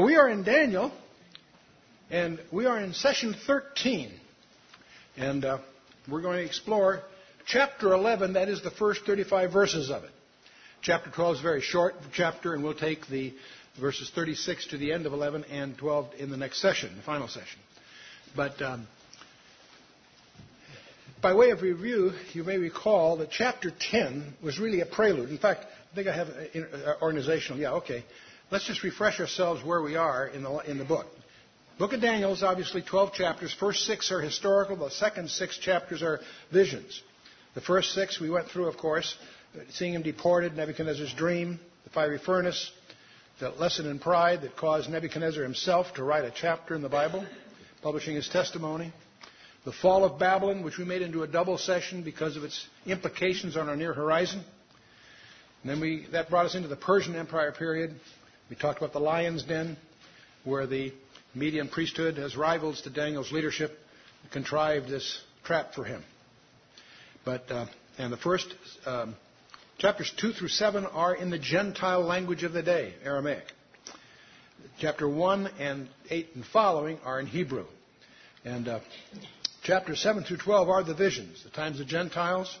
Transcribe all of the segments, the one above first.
Well, we are in Daniel, and we are in session 13. And uh, we're going to explore chapter 11, that is the first 35 verses of it. Chapter 12 is a very short chapter, and we'll take the verses 36 to the end of 11 and 12 in the next session, the final session. But um, by way of review, you may recall that chapter 10 was really a prelude. In fact, I think I have an organizational. Yeah, okay. Let's just refresh ourselves where we are in the, in the book. Book of Daniel is obviously 12 chapters. First six are historical. The second six chapters are visions. The first six we went through, of course, seeing him deported, Nebuchadnezzar's dream, the fiery furnace, the lesson in pride that caused Nebuchadnezzar himself to write a chapter in the Bible, publishing his testimony. The fall of Babylon, which we made into a double session because of its implications on our near horizon. And then we, that brought us into the Persian Empire period, we talked about the lion's den, where the Median priesthood, as rivals to Daniel's leadership, contrived this trap for him. But uh, and the first um, chapters two through seven are in the Gentile language of the day, Aramaic. Chapter one and eight and following are in Hebrew, and uh, chapters seven through twelve are the visions, the times of Gentiles,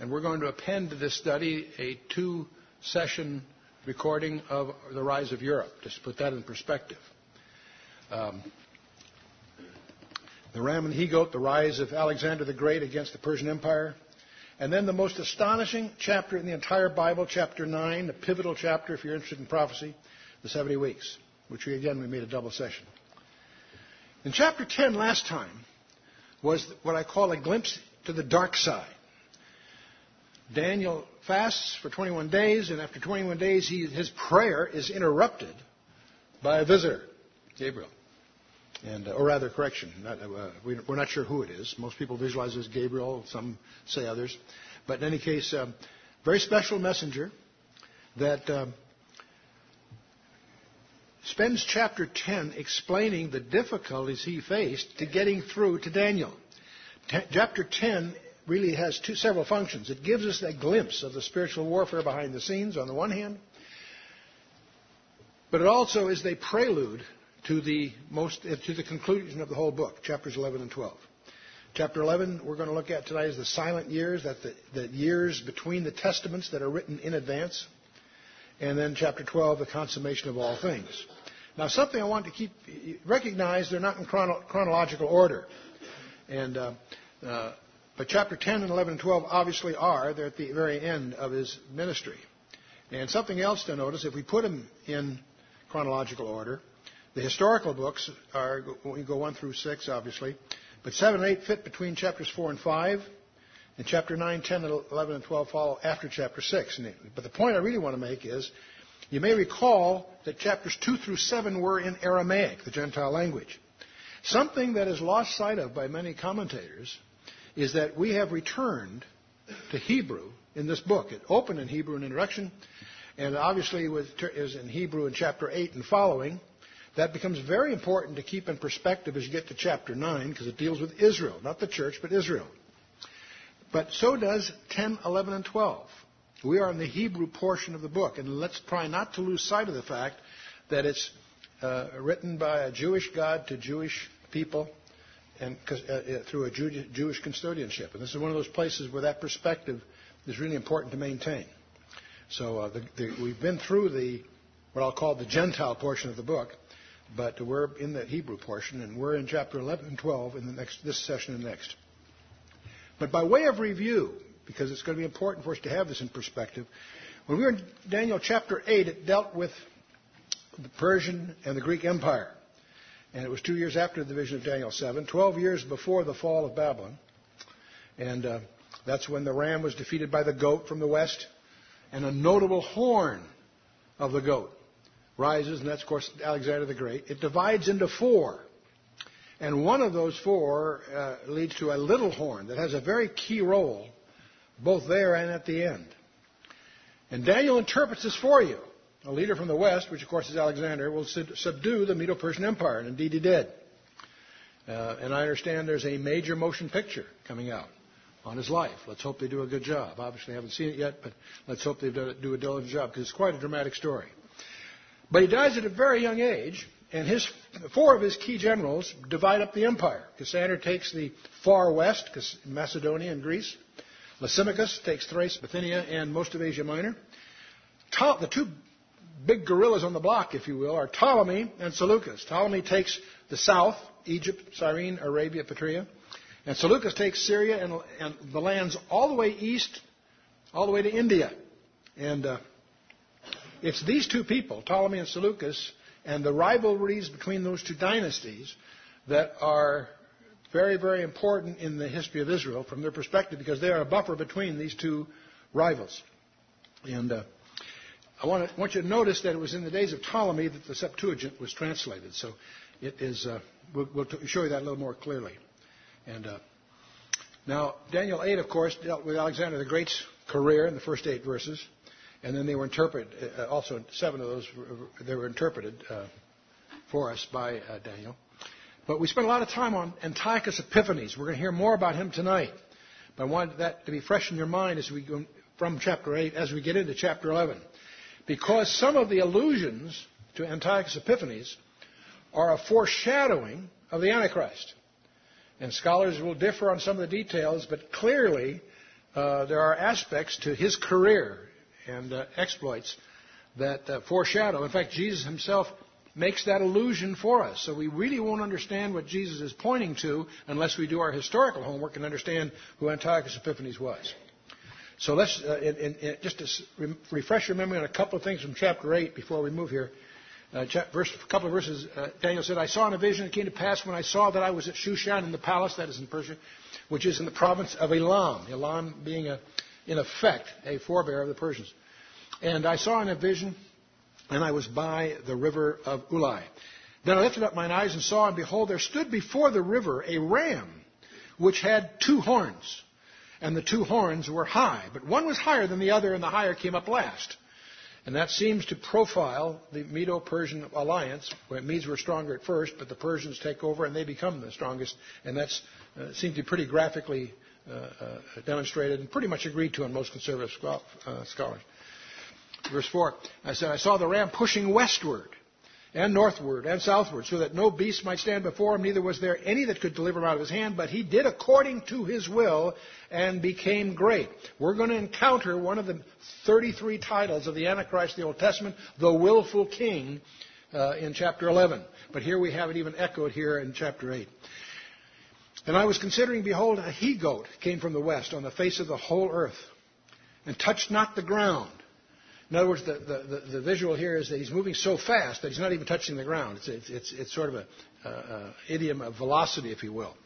and we're going to append to this study a two-session recording of the rise of Europe, just to put that in perspective. Um, the ram and the he goat, the rise of Alexander the Great against the Persian Empire. And then the most astonishing chapter in the entire Bible, chapter 9, the pivotal chapter if you're interested in prophecy, the 70 weeks, which we again we made a double session. In chapter 10 last time was what I call a glimpse to the dark side. Daniel fasts for 21 days, and after 21 days, he, his prayer is interrupted by a visitor, Gabriel. And, uh, or rather, correction, not, uh, we, are not sure who it is. Most people visualize it as Gabriel, some say others. But in any case, um, very special messenger that um, spends chapter 10 explaining the difficulties he faced to getting through to Daniel. T- chapter 10 really has two, several functions. It gives us a glimpse of the spiritual warfare behind the scenes on the one hand, but it also is the prelude to the most to the conclusion of the whole book, chapters 11 and 12. Chapter 11 we're going to look at tonight is the silent years, that the, the years between the testaments that are written in advance, and then chapter 12, the consummation of all things. Now, something I want to keep recognize they're not in chrono, chronological order, and uh, uh, but chapter 10 and 11 and 12 obviously are. They're at the very end of his ministry. And something else to notice, if we put them in chronological order, the historical books are, we go 1 through 6, obviously, but 7 and 8 fit between chapters 4 and 5, and chapter 9, 10, and 11, and 12 follow after chapter 6. But the point I really want to make is, you may recall that chapters 2 through 7 were in Aramaic, the Gentile language. Something that is lost sight of by many commentators is that we have returned to Hebrew in this book. It opened in Hebrew in introduction, and obviously is in Hebrew in chapter 8 and following. That becomes very important to keep in perspective as you get to chapter 9 because it deals with Israel, not the church, but Israel. But so does 10, 11, and 12. We are in the Hebrew portion of the book, and let's try not to lose sight of the fact that it's uh, written by a Jewish God to Jewish people and uh, uh, through a Jewish custodianship. And this is one of those places where that perspective is really important to maintain. So uh, the, the, we've been through the what I'll call the Gentile portion of the book, but we're in the Hebrew portion, and we're in chapter 11 and 12 in the next this session and next. But by way of review, because it's going to be important for us to have this in perspective, when we were in Daniel chapter 8, it dealt with the Persian and the Greek Empire. And it was two years after the vision of Daniel 7, 12 years before the fall of Babylon. And uh, that's when the ram was defeated by the goat from the west. And a notable horn of the goat rises, and that's, of course, Alexander the Great. It divides into four. And one of those four uh, leads to a little horn that has a very key role, both there and at the end. And Daniel interprets this for you a leader from the west, which of course is Alexander, will subdue the Medo Persian Empire. And indeed he did. Uh, and I understand there's a major motion picture coming out on his life. Let's hope they do a good job. Obviously, I haven't seen it yet, but let's hope they do a diligent job because it's quite a dramatic story. But he dies at a very young age, and his, four of his key generals divide up the empire. Cassander takes the far west, Macedonia and Greece. Lysimachus takes Thrace, Bithynia, and most of Asia Minor. The two big gorillas on the block, if you will, are Ptolemy and Seleucus. Ptolemy takes the south, Egypt, Cyrene, Arabia, Petraea. And Seleucus takes Syria and, and, the lands all the way east, all the way to India. And uh, it's these two people, Ptolemy and Seleucus, and the rivalries between those two dynasties that are very, very important in the history of Israel from their perspective because they are a buffer between these two rivals. And uh, I want, to, want, you to notice that it was in the days of Ptolemy that the Septuagint was translated. So it is, uh, we'll, we'll show you that a little more clearly. And uh, now, Daniel 8, of course, dealt with Alexander the Great's career in the first eight verses. And then they were interpreted, uh, also seven of those, they were interpreted uh, for us by uh, Daniel. But we spent a lot of time on Antiochus Epiphanes. We're going to hear more about him tonight. But I wanted that to be fresh in your mind as we go from chapter 8 as we get into chapter 11. Because some of the allusions to Antiochus Epiphanes are a foreshadowing of the Antichrist. And scholars will differ on some of the details, but clearly uh, there are aspects to his career and uh, exploits that uh, foreshadow. In fact, Jesus himself makes that allusion for us. So we really won't understand what Jesus is pointing to unless we do our historical homework and understand who Antiochus Epiphanes was. So let's uh, in, in, just to re- refresh your memory on a couple of things from chapter 8 before we move here. Uh, verse, a couple of verses, uh, Daniel said, I saw in a vision, it came to pass when I saw that I was at Shushan in the palace, that is in Persia, which is in the province of Elam. Elam being, a, in effect, a forebear of the Persians. And I saw in a vision, and I was by the river of Ulai. Then I lifted up mine eyes and saw, and behold, there stood before the river a ram, which had two horns. And the two horns were high, but one was higher than the other, and the higher came up last. And that seems to profile the Medo Persian alliance, where Medes were stronger at first, but the Persians take over and they become the strongest. And that uh, seems to be pretty graphically uh, uh, demonstrated and pretty much agreed to in most conservative uh, scholars. Verse 4 I said, I saw the ram pushing westward and northward and southward, so that no beast might stand before him, neither was there any that could deliver him out of his hand, but he did according to his will and became great. We're going to encounter one of the 33 titles of the Antichrist of the Old Testament, the willful king, uh, in chapter 11. But here we have it even echoed here in chapter 8. And I was considering, behold, a he goat came from the west on the face of the whole earth, and touched not the ground in other words, the, the, the, visual here is that he's moving so fast that he's not even touching the ground. It's, it's, it's, it's sort of an uh, uh, idiom of velocity, if you will.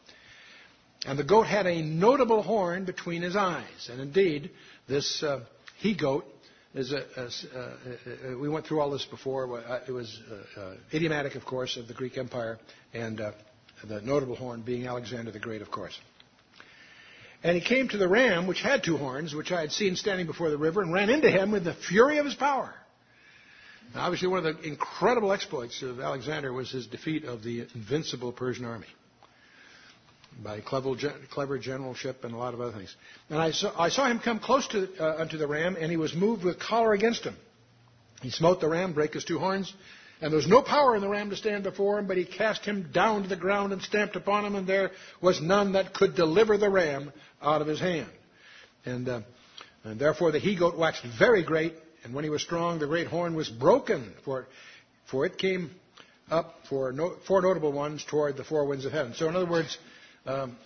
And the goat had a notable horn between his eyes. And indeed, this uh, he goat is a, a, uh, uh, we went through all this before. It was idiomatic, of course, of the Greek Empire, and the notable horn being Alexander the Great, of course. And he came to the ram, which had two horns, which I had seen standing before the river, and ran into him with the fury of his power. Now, obviously, one of the incredible exploits of Alexander was his defeat of the invincible Persian army by clever, clever generalship and a lot of other things. And I saw, I saw him come close to, uh, unto the ram, and he was moved with choler against him. He smote the ram, brake his two horns, and there was no power in the ram to stand before him, but he cast him down to the ground and stamped upon him, and there was none that could deliver the ram out of his hand. And, uh, and therefore the he goat waxed very great, and when he was strong, the great horn was broken, for, for it came up for no, four notable ones toward the four winds of heaven. So, in other words, um,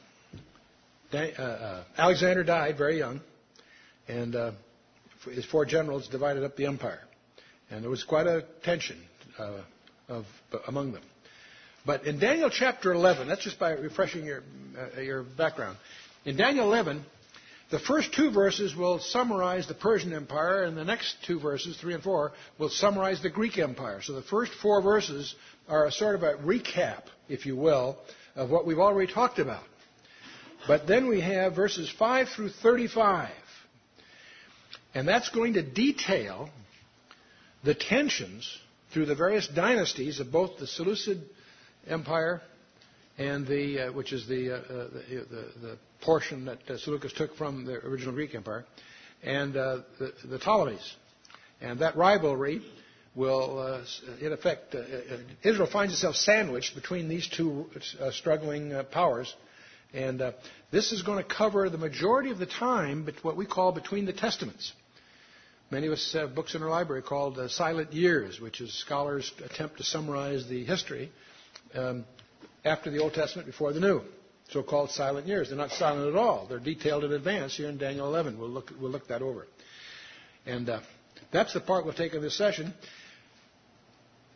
uh, uh, Alexander died very young, and uh, his four generals divided up the empire. And there was quite a tension uh, of, among them. But in Daniel chapter 11, that's just by refreshing your, uh, your background. In Daniel 11, the first two verses will summarize the Persian Empire, and the next two verses, 3 and 4, will summarize the Greek Empire. So the first four verses are a sort of a recap, if you will, of what we've already talked about. But then we have verses 5 through 35. And that's going to detail the tensions through the various dynasties of both the Seleucid Empire and the, uh, which is the, uh, uh the, the, portion that uh, Seleucus took from the original Greek Empire, and uh, the, the, Ptolemies. And that rivalry will, uh, in effect, Israel finds itself sandwiched between these two struggling powers. And this is going to cover the majority of the time, but what we call between the testaments. Many of us have books in our library called Silent Years, which is scholars attempt to summarize the history um, after the Old Testament, before the New so-called silent years. They're not silent at all. They're detailed in advance here in Daniel 11. We'll look, we'll look that over. And uh, that's the part we'll take in this session.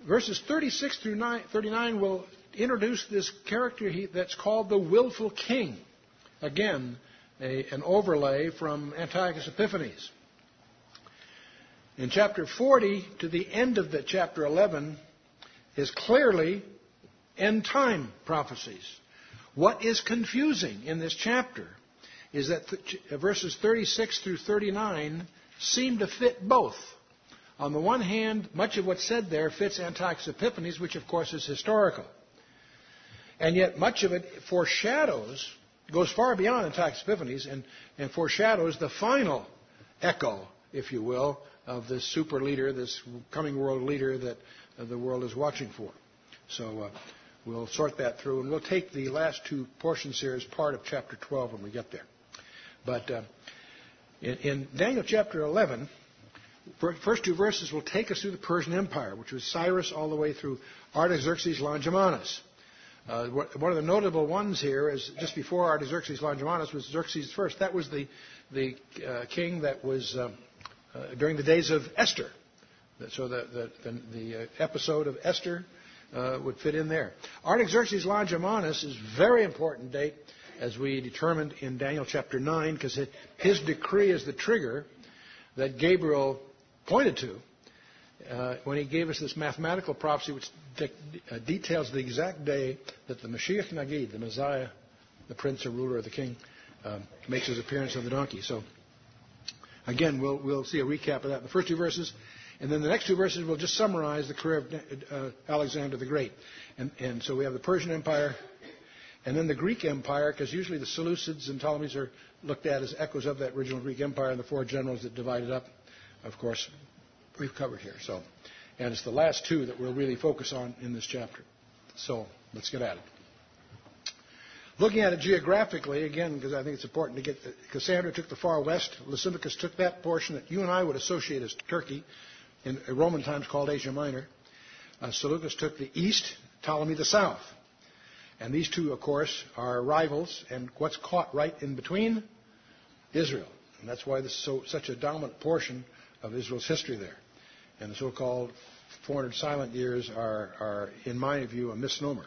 Verses 36 through 39 will introduce this character that's called the willful king. Again, a, an overlay from Antiochus Epiphanes. In chapter 40 to the end of the chapter 11 is clearly end time prophecies. What is confusing in this chapter is that th- uh, verses 36 through 39 seem to fit both. On the one hand, much of what's said there fits Antiochus Epiphanes, which of course is historical. And yet much of it foreshadows, goes far beyond Antiochus Epiphanes, and, and foreshadows the final echo, if you will, of this super leader, this coming world leader that uh, the world is watching for. So uh, we'll sort that through, and we'll take the last two portions here as part of chapter 12 when we get there. But uh, in, in Daniel chapter 11, first two verses will take us through the Persian Empire, which was Cyrus all the way through Artaxerxes Longimanus. Uh, one of the notable ones here is just before Artaxerxes Longimanus was Xerxes I. That was the, the uh, king that was um, uh, during the days of Esther. So the, the, the, uh, episode of Esther uh, would fit in there. Artaxerxes Longimanus is a very important date as we determined in Daniel chapter 9 because his decree is the trigger that Gabriel pointed to uh, when he gave us this mathematical prophecy which de- uh, details the exact day that the Mashiach Nagid, the Messiah, the prince or ruler or the king, um, makes his appearance on the donkey. So, again, we'll, we'll see a recap of that in the first two verses. And then the next two verses will just summarize the career of uh, Alexander the Great. And, and so we have the Persian Empire, and then the Greek Empire, because usually the Seleucids and Ptolemies are looked at as echoes of that original Greek Empire, and the four generals that divided up, of course, we've covered here. So, and it's the last two that we'll really focus on in this chapter. So let's get at it. Looking at it geographically, again, because I think it's important to get the, Cassander took the far west, Lysimachus took that portion that you and I would associate as Turkey, in Roman times called Asia Minor. Uh, Seleucus took the east, Ptolemy the south. And these two, of course, are rivals, and what's caught right in between? Israel. And that's why this is so, such a dominant portion of Israel's history there. And the so-called 400 silent years are, are, in my view, a misnomer.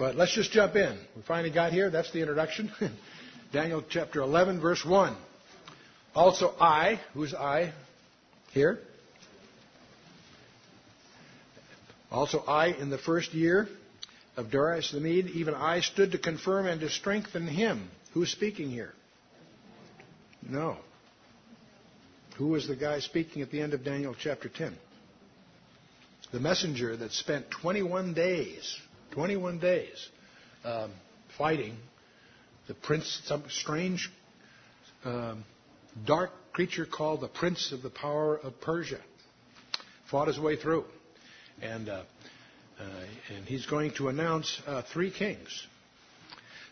But let's just jump in. We finally got here. That's the introduction. Daniel chapter 11, verse 1. Also I, who's I here? Also I, in the first year of Darius the Mede, even I stood to confirm and to strengthen him. Who's speaking here? No. Who was the guy speaking at the end of Daniel chapter 10? The messenger that spent 21 days, 21 days, um, fighting the prince, some strange, um, dark creature called the prince of the power of Persia. Fought his way through. And uh, uh, and he's going to announce uh, three kings.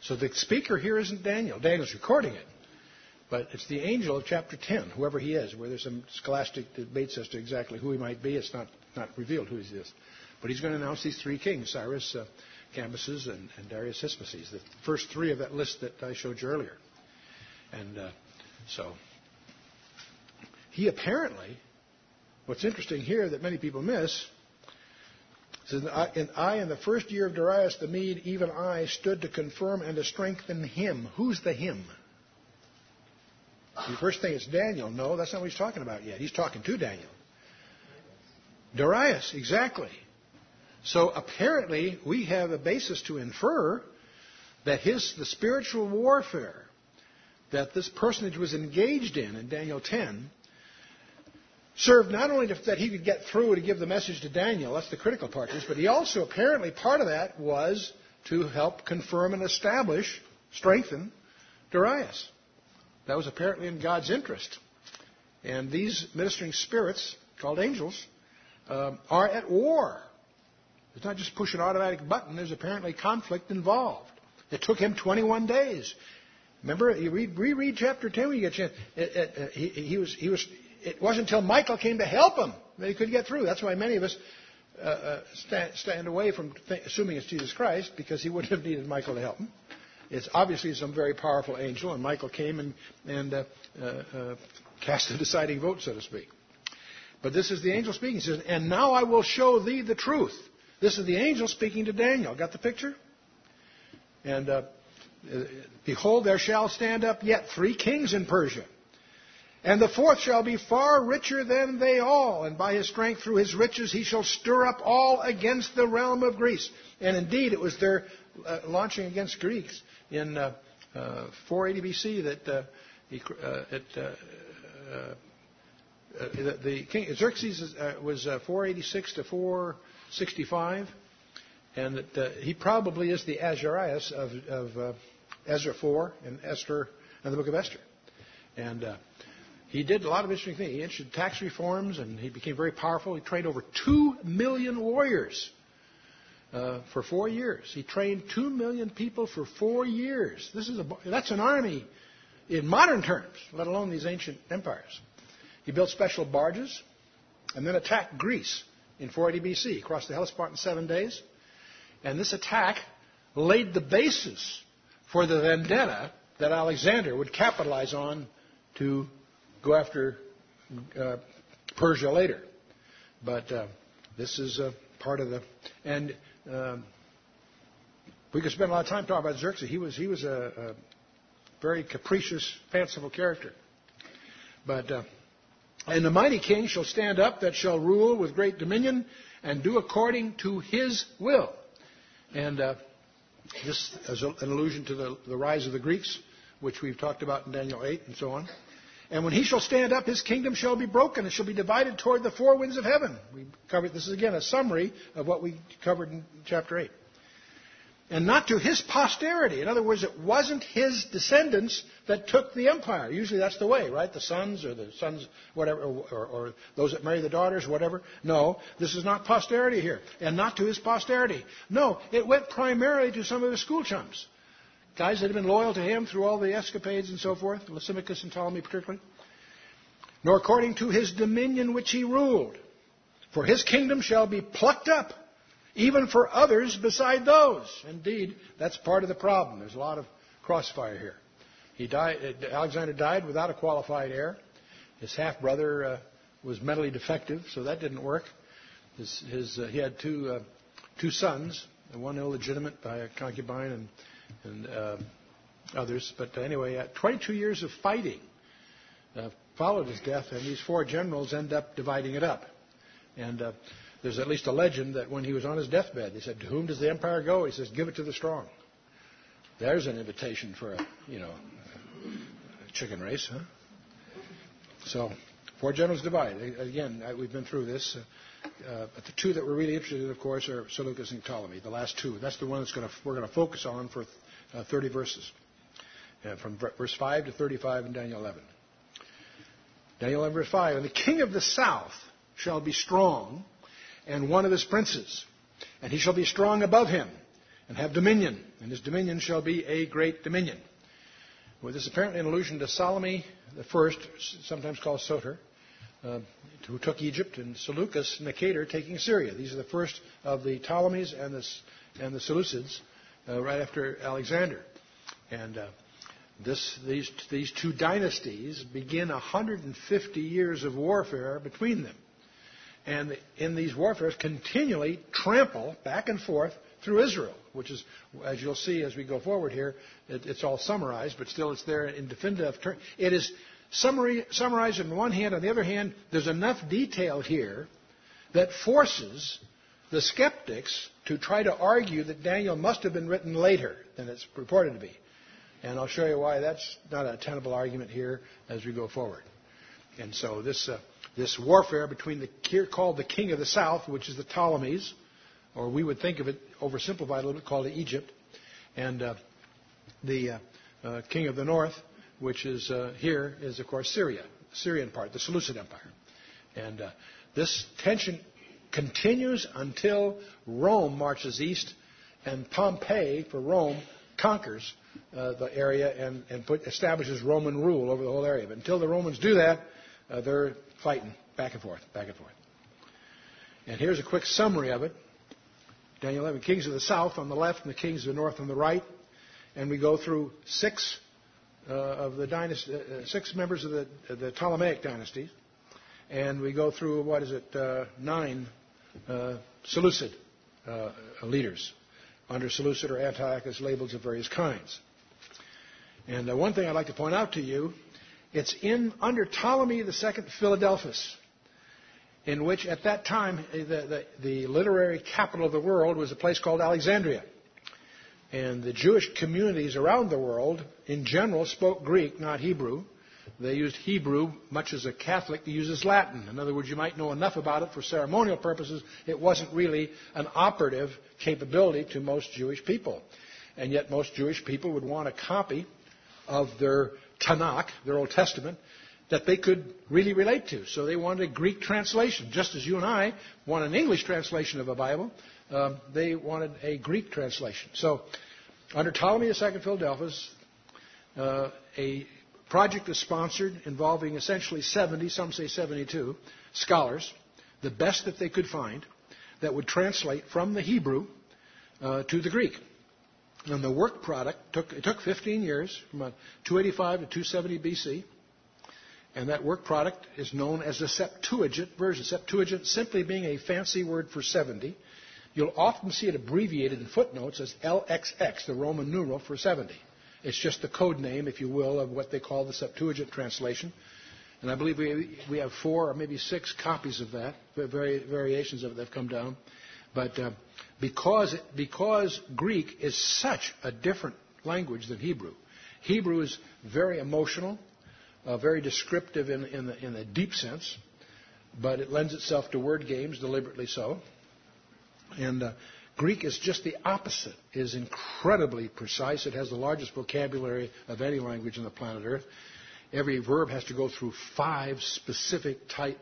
So the speaker here isn't Daniel. Daniel's recording it. But it's the angel of chapter 10, whoever he is, where there's some scholastic debates as to exactly who he might be. It's not, not revealed who he is. But he's going to announce these three kings Cyrus, uh, Cambyses, and, and Darius Hispamoses, the first three of that list that I showed you earlier. And uh, so he apparently, what's interesting here that many people miss, says, and I, in the first year of Darius the Mede, even I stood to confirm and to strengthen him. Who's the him? The first thing is Daniel. No, that's not what he's talking about yet. He's talking to Daniel. Darius, exactly. So apparently, we have a basis to infer that his the spiritual warfare that this personage was engaged in in Daniel 10 served not only to, that he could get through to give the message to Daniel, that's the critical part of this, but he also apparently part of that was to help confirm and establish, strengthen Darius. That was apparently in God's interest. And these ministering spirits, called angels, um, are at war. It's not just push an automatic button. There's apparently conflict involved. It took him 21 days. Remember, you read, reread chapter 10 when you get a chance. It, it, it, he, he, was, he was, it wasn't until Michael came to help him that he could get through. That's why many of us uh, uh, stand, stand, away from th- assuming it's Jesus Christ because he wouldn't have needed Michael to help him. It's obviously some very powerful angel, and Michael came and, and uh, uh, uh cast the deciding vote, so to speak. But this is the angel speaking. He says, And now I will show thee the truth. This is the angel speaking to Daniel. Got the picture? And uh, behold, there shall stand up yet three kings in Persia. And the fourth shall be far richer than they all, and by his strength through his riches he shall stir up all against the realm of Greece. And indeed, it was their uh, launching against Greeks in uh, uh, 480 BC that uh, he, uh, it, uh, the, the, king Xerxes was 486 to 465, and that uh, he probably is the Ahasuerus of, of uh, Ezra 4 and Esther and the book of Esther. And uh, he did a lot of interesting things. He issued tax reforms, and he became very powerful. He trained over two million warriors uh, for four years. He trained two million people for four years. This is a, that's an army in modern terms, let alone these ancient empires. He built special barges, and then attacked Greece in 480 BC. Crossed the Hellespont in seven days, and this attack laid the basis for the vendetta that Alexander would capitalize on to go after uh, Persia later. But uh, this is a part of the and um, we could spend a lot of time talking about Xerxes. He was he was a, a very capricious, fanciful character. But uh, and the mighty king shall stand up that shall rule with great dominion and do according to his will. And uh, this is an allusion to the, the rise of the Greeks, which we've talked about in Daniel 8 and so on. And when he shall stand up, his kingdom shall be broken. It shall be divided toward the four winds of heaven. We covered this is again a summary of what we covered in chapter 8. And not to his posterity. In other words, it wasn't his descendants that took the empire. Usually that's the way, right? The sons or the sons, whatever, or, or, those that marry the daughters, whatever. No, this is not posterity here. And not to his posterity. No, it went primarily to some of his school chums guys that had been loyal to him through all the escapades and so forth, Lysimachus and Ptolemy particularly, nor according to his dominion which he ruled. For his kingdom shall be plucked up, even for others beside those. Indeed, that's part of the problem. There's a lot of crossfire here. He died, Alexander died without a qualified heir. His half brother uh, was mentally defective, so that didn't work. His, his, uh, he had two, uh, two sons, one illegitimate by a concubine, and and uh, others. But anyway, uh, 22 years of fighting uh, followed his death, and these four generals end up dividing it up. And uh, there's at least a legend that when he was on his deathbed, they said, "To whom does the empire go?" He says, "Give it to the strong." There's an invitation for a you know chicken race, huh? So four generals divide. Again, we've been through this. Uh, but the two that we're really interested in, of course, are Seleucus and Ptolemy, the last two. That's the one that's gonna, we're going to focus on for uh, 30 verses, uh, from verse 5 to 35 in Daniel 11. Daniel 11, verse 5. And the king of the south shall be strong, and one of his princes, and he shall be strong above him, and have dominion, and his dominion shall be a great dominion. Well, this is apparently an allusion to the first, sometimes called Soter, uh, who took Egypt, and Seleucus Nicator taking Syria. These are the first of the Ptolemies and the, and the Seleucids uh, right after Alexander. And uh, this, these, these two dynasties begin 150 years of warfare between them. And in these warfares, continually trample back and forth through Israel, which is, as you'll see as we go forward here, it, it's all summarized, but still it's there in definitive terms. It is summary, summarized on one hand. On the other hand, there's enough detail here that forces the skeptics to try to argue that Daniel must have been written later than it's purported to be. And I'll show you why that's not a tenable argument here as we go forward. And so this, uh, this warfare between the called the king of the south, which is the Ptolemies, or we would think of it oversimplified a little bit, called Egypt, and uh, the uh, uh king of the north, which is uh, here, is of course Syria, Syrian part, the Seleucid Empire. And uh, this tension continues until Rome marches east and Pompey, for Rome, conquers uh, the area and, and put, establishes Roman rule over the whole area. But until the Romans do that, uh, they're fighting back and forth, back and forth. And here's a quick summary of it. Daniel 11, kings of the south on the left and the kings of the north on the right. And we go through six uh, of the dynasty, uh, six members of the, the, Ptolemaic dynasties. And we go through, what is it, uh, nine uh, Seleucid uh, leaders under Seleucid or Antiochus labels of various kinds. And uh, one thing I'd like to point out to you, it's in under Ptolemy II Philadelphus, in which at that time the, the, the literary capital of the world was a place called Alexandria. And the Jewish communities around the world, in general, spoke Greek, not Hebrew. They used Hebrew, much as a Catholic uses Latin. In other words, you might know enough about it for ceremonial purposes. It wasn't really an operative capability to most Jewish people. And yet, most Jewish people would want a copy of their Tanakh, their Old Testament, that they could really relate to. So they wanted a Greek translation. Just as you and I want an English translation of a Bible, um, they wanted a Greek translation. So, under Ptolemy II Philadelphus, uh, a project is sponsored involving essentially 70, some say 72, scholars, the best that they could find, that would translate from the Hebrew uh, to the Greek. And the work product took it took 15 years, from 285 to 270 BC. And that work product is known as the Septuagint version. Septuagint simply being a fancy word for 70. You'll often see it abbreviated in footnotes as LXX, the Roman numeral for 70. It's just the code name, if you will, of what they call the Septuagint translation. And I believe we, we have four or maybe six copies of that, vari, variations of it that have come down. But uh, because, because Greek is such a different language than Hebrew, Hebrew is very emotional, uh, very descriptive in, in, the, in a deep sense, but it lends itself to word games, deliberately so. And uh, Greek is just the opposite, it is incredibly precise. It has the largest vocabulary of any language on the planet Earth. Every verb has to go through five specific tight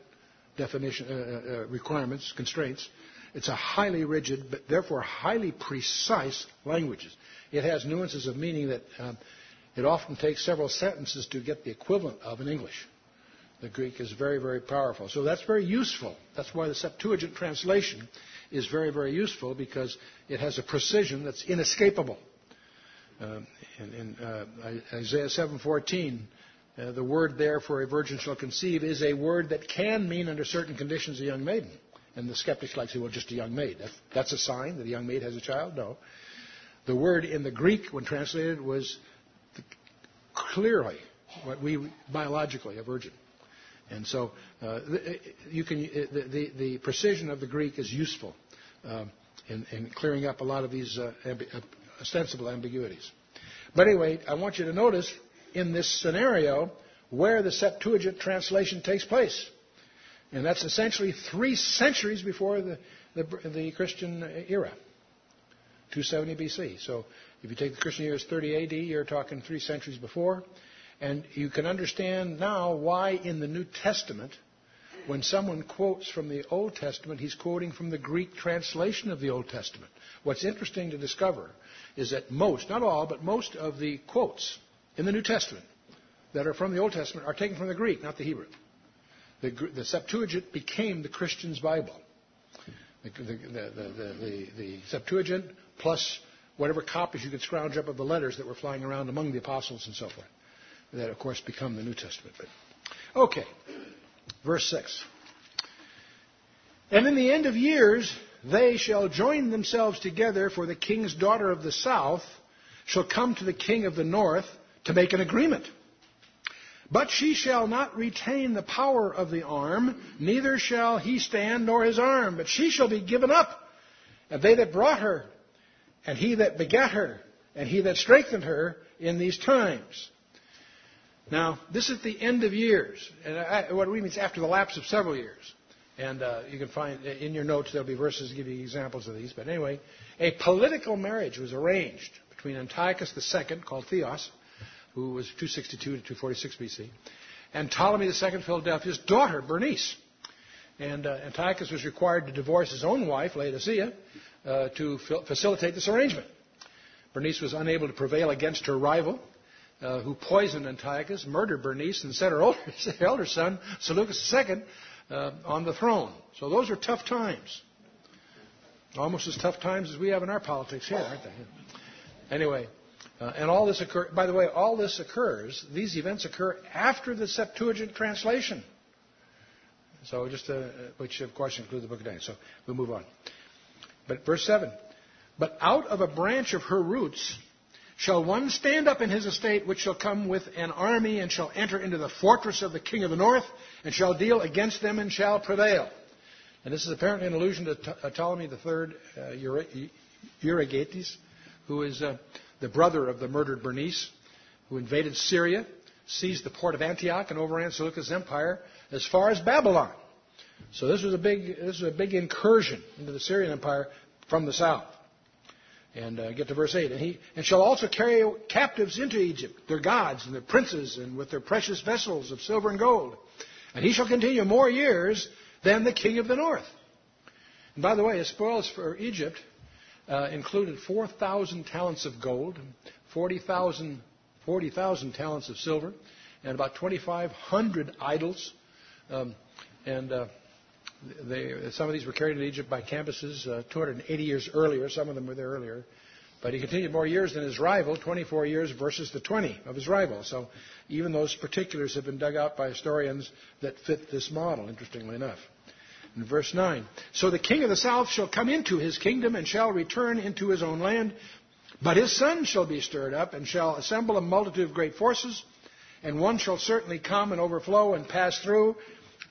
definition uh, uh, uh, requirements, constraints. It's a highly rigid, but therefore highly precise language. It has nuances of meaning that um, it often takes several sentences to get the equivalent of in English. The Greek is very, very powerful. So that's very useful. That's why the Septuagint translation is very, very useful because it has a precision that's inescapable. Uh, in, in uh, Isaiah 7:14, uh, the word there for a virgin shall conceive is a word that can mean under certain conditions a young maiden. And the skeptics like to say, well, just a young maid. That's, that's a sign that a young maid has a child? No. The word in the Greek, when translated, was clearly what we biologically a virgin. And so uh, you can, the, the, the, precision of the Greek is useful um, in, in, clearing up a lot of these uh, uh, ostensible ambiguities. But anyway, I want you to notice in this scenario where the Septuagint translation takes place. And that's essentially three centuries before the, the, the Christian era, 270 BC. So if you take the Christian year as 30 AD, you're talking three centuries before. And you can understand now why in the New Testament, when someone quotes from the Old Testament, he's quoting from the Greek translation of the Old Testament. What's interesting to discover is that most, not all, but most of the quotes in the New Testament that are from the Old Testament are taken from the Greek, not the Hebrew. The, the Septuagint became the Christian's Bible. The, the, the, Septuagint plus whatever copies you could scrounge up of the letters that were flying around among the apostles and so forth that, of course, become the New Testament. But, okay, verse 6. And in the end of years, they shall join themselves together, for the king's daughter of the south shall come to the king of the north to make an agreement. But she shall not retain the power of the arm, neither shall he stand nor his arm, but she shall be given up. And they that brought her, and he that begat her, and he that strengthened her in these times. Now, this is the end of years. And I, what it means after the lapse of several years. And uh, you can find in your notes, there'll be verses you examples of these. But anyway, a political marriage was arranged between Antiochus II, called Theos, who was 262 to 246 BC, and Ptolemy II Philadelphus' daughter, Bernice. And uh, Antiochus was required to divorce his own wife, Laodicea, uh, to facilitate this arrangement. Bernice was unable to prevail against her rival, uh, who poisoned Antiochus, murdered Bernice, and set her older, elder son, Seleucus II, uh, on the throne. So those are tough times. Almost as tough times as we have in our politics here, aren't they? Anyway, uh, and all this occur. By the way, all this occurs. These events occur after the Septuagint translation. So just, uh, which of course includes the Book of Daniel. So we'll move on. But verse seven. But out of a branch of her roots shall one stand up in his estate, which shall come with an army and shall enter into the fortress of the king of the north, and shall deal against them and shall prevail. And this is apparently an allusion to uh, Ptolemy III uh, Euergetes, who is uh, the brother of the murdered Bernice, who invaded Syria, seized the port of Antioch, and overran Seleucus' empire as far as Babylon. So this was a big, this was a big incursion into the Syrian empire from the south. And uh, get to verse 8. And he and shall also carry captives into Egypt, their gods and their princes, and with their precious vessels of silver and gold. And he shall continue more years than the king of the north. And by the way, his spoils for Egypt uh, included 4,000 talents of gold, 40,000 40, talents of silver, and about 2,500 idols. Um, and uh, they, some of these were carried into Egypt by Cambyses uh, 280 years earlier. Some of them were there earlier. But he continued more years than his rival, 24 years versus the 20 of his rival. So even those particulars have been dug out by historians that fit this model, interestingly enough. In verse 9, so the king of the south shall come into his kingdom and shall return into his own land, but his son shall be stirred up and shall assemble a multitude of great forces, and one shall certainly come and overflow and pass through,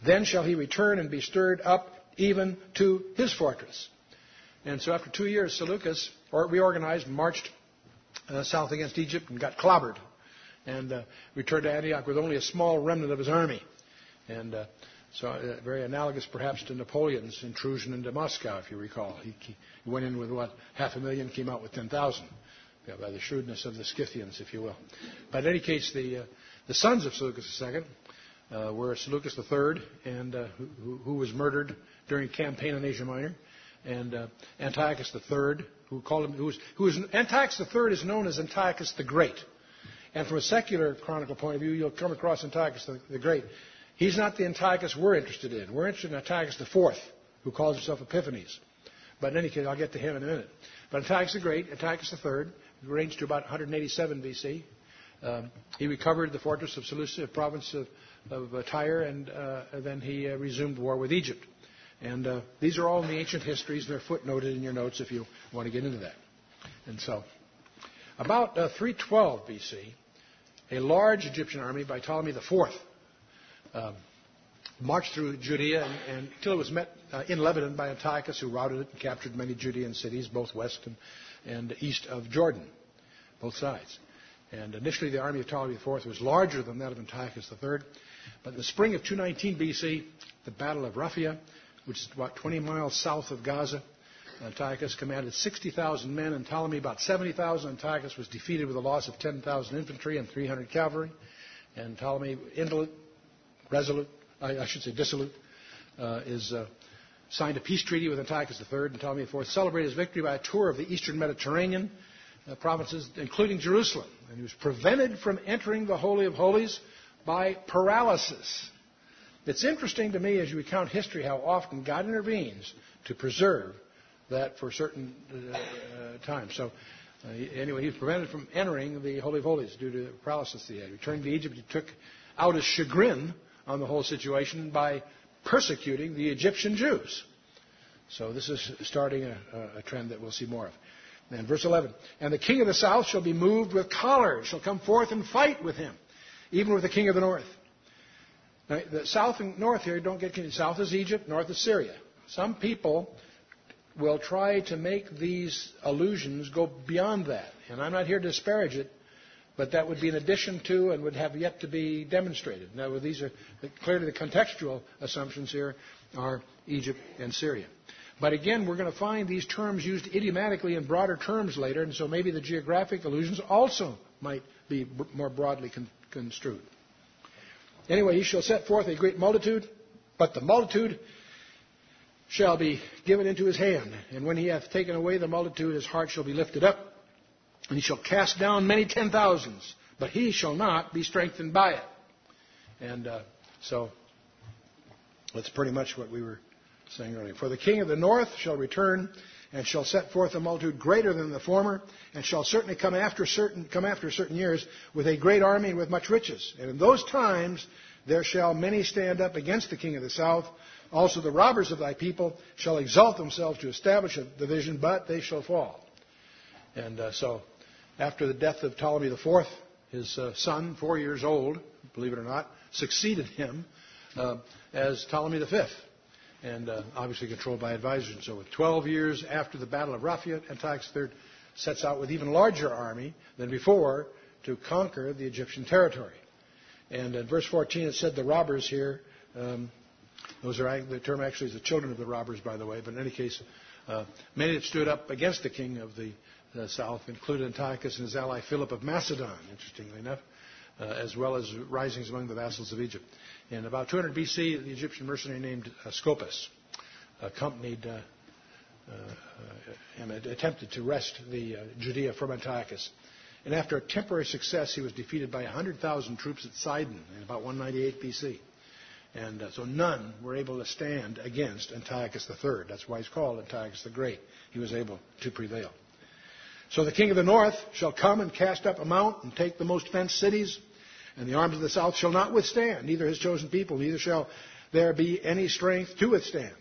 then shall he return and be stirred up even to his fortress. And so after two years, Seleucus reorganized marched uh, south against Egypt and got clobbered and uh, returned to Antioch with only a small remnant of his army. And uh, so uh, very analogous perhaps to Napoleon's intrusion into Moscow, if you recall. He, he went in with what, half a million, came out with 10,000 yeah, by the shrewdness of the Scythians, if you will. But in any case, the, uh, the sons of Seleucus II uh, were Seleucus III, and uh, who, who, was murdered during campaign in Asia Minor, and uh, Antiochus III, who called him, who was, who was Antiochus III is known as Antiochus the Great. And from a secular chronicle point of view, you'll come across Antiochus the, the Great. He's not the Antiochus we're interested in. We're interested in Antiochus IV, who calls himself Epiphanes. But in any case, I'll get to him in a minute. But Antiochus the Great, Antiochus III, ranged to about 187 BC. Um, he recovered the fortress of Seleucia, province of of uh, Tyre, and uh, then he uh, resumed war with Egypt. And uh, these are all in the ancient histories. They're footnoted in your notes if you want to get into that. And so, about uh, 312 BC, a large Egyptian army by Ptolemy IV um, marched through Judea and, and, until it was met uh, in Lebanon by Antiochus, who routed it and captured many Judean cities, both west and, and east of Jordan, both sides. And initially, the army of Ptolemy IV was larger than that of Antiochus III. But in the spring of 219 BC, the Battle of Raphia, which is about 20 miles south of Gaza, Antiochus commanded 60,000 men and Ptolemy about 70,000. Antiochus was defeated with a loss of 10,000 infantry and 300 cavalry. And Ptolemy, indolent, resolute, I, I should say dissolute, uh, is uh, signed a peace treaty with Antiochus III and Ptolemy IV, celebrated his victory by a tour of the eastern Mediterranean uh, provinces, including Jerusalem. And he was prevented from entering the Holy of Holies by paralysis. It's interesting to me as you recount history how often God intervenes to preserve that for certain uh, times. So, uh, anyway, he was prevented from entering the Holy of Holies due to paralysis he had. Returned to Egypt, he took out his chagrin on the whole situation by persecuting the Egyptian Jews. So, this is starting a, a trend that we'll see more of. And verse 11, and the king of the south shall be moved with choler, shall come forth and fight with him even with the king of the north. Now, the south and north here don't get confused. South is Egypt, north is Syria. Some people will try to make these allusions go beyond that. And I'm not here to disparage it, but that would be an addition to and would have yet to be demonstrated. Now, these are clearly the contextual assumptions here are Egypt and Syria. But again, we're going to find these terms used idiomatically in broader terms later, and so maybe the geographic allusions also might be more broadly con- construed. Anyway, he shall set forth a great multitude, but the multitude shall be given into his hand. And when he hath taken away the multitude, his heart shall be lifted up, and he shall cast down many ten thousands, but he shall not be strengthened by it. And uh, so that's pretty much what we were saying earlier. For the king of the north shall return and shall set forth a multitude greater than the former, and shall certainly come after certain come after certain years with a great army and with much riches. And in those times there shall many stand up against the king of the south. Also the robbers of thy people shall exalt themselves to establish a division, but they shall fall. And uh, so, after the death of Ptolemy IV, his uh, son, four years old, believe it or not, succeeded him uh, as Ptolemy V and uh, obviously controlled by advisors so forth. Twelve years after the Battle of Raphia, Antiochus III sets out with even larger army than before to conquer the Egyptian territory. And in verse 14 it said the robbers here, um, those are the term actually is the children of the robbers, by the way. But in any case, uh, many that stood up against the king of the uh, south included Antiochus and his ally Philip of Macedon, interestingly enough, uh, as well as risings among the vassals of Egypt. In about 200 BC, the Egyptian mercenary named uh, Scopas accompanied uh, and attempted to wrest the Judea from Antiochus. And after a temporary success, he was defeated by 100,000 troops at Sidon in about 198 BC. And uh, so none were able to stand against Antiochus III. That's why he's called Antiochus the Great. He was able to prevail. So the king of the north shall come and cast up a mount and take the most fenced cities and the arms of the south shall not withstand, neither his chosen people, neither shall there be any strength to withstand.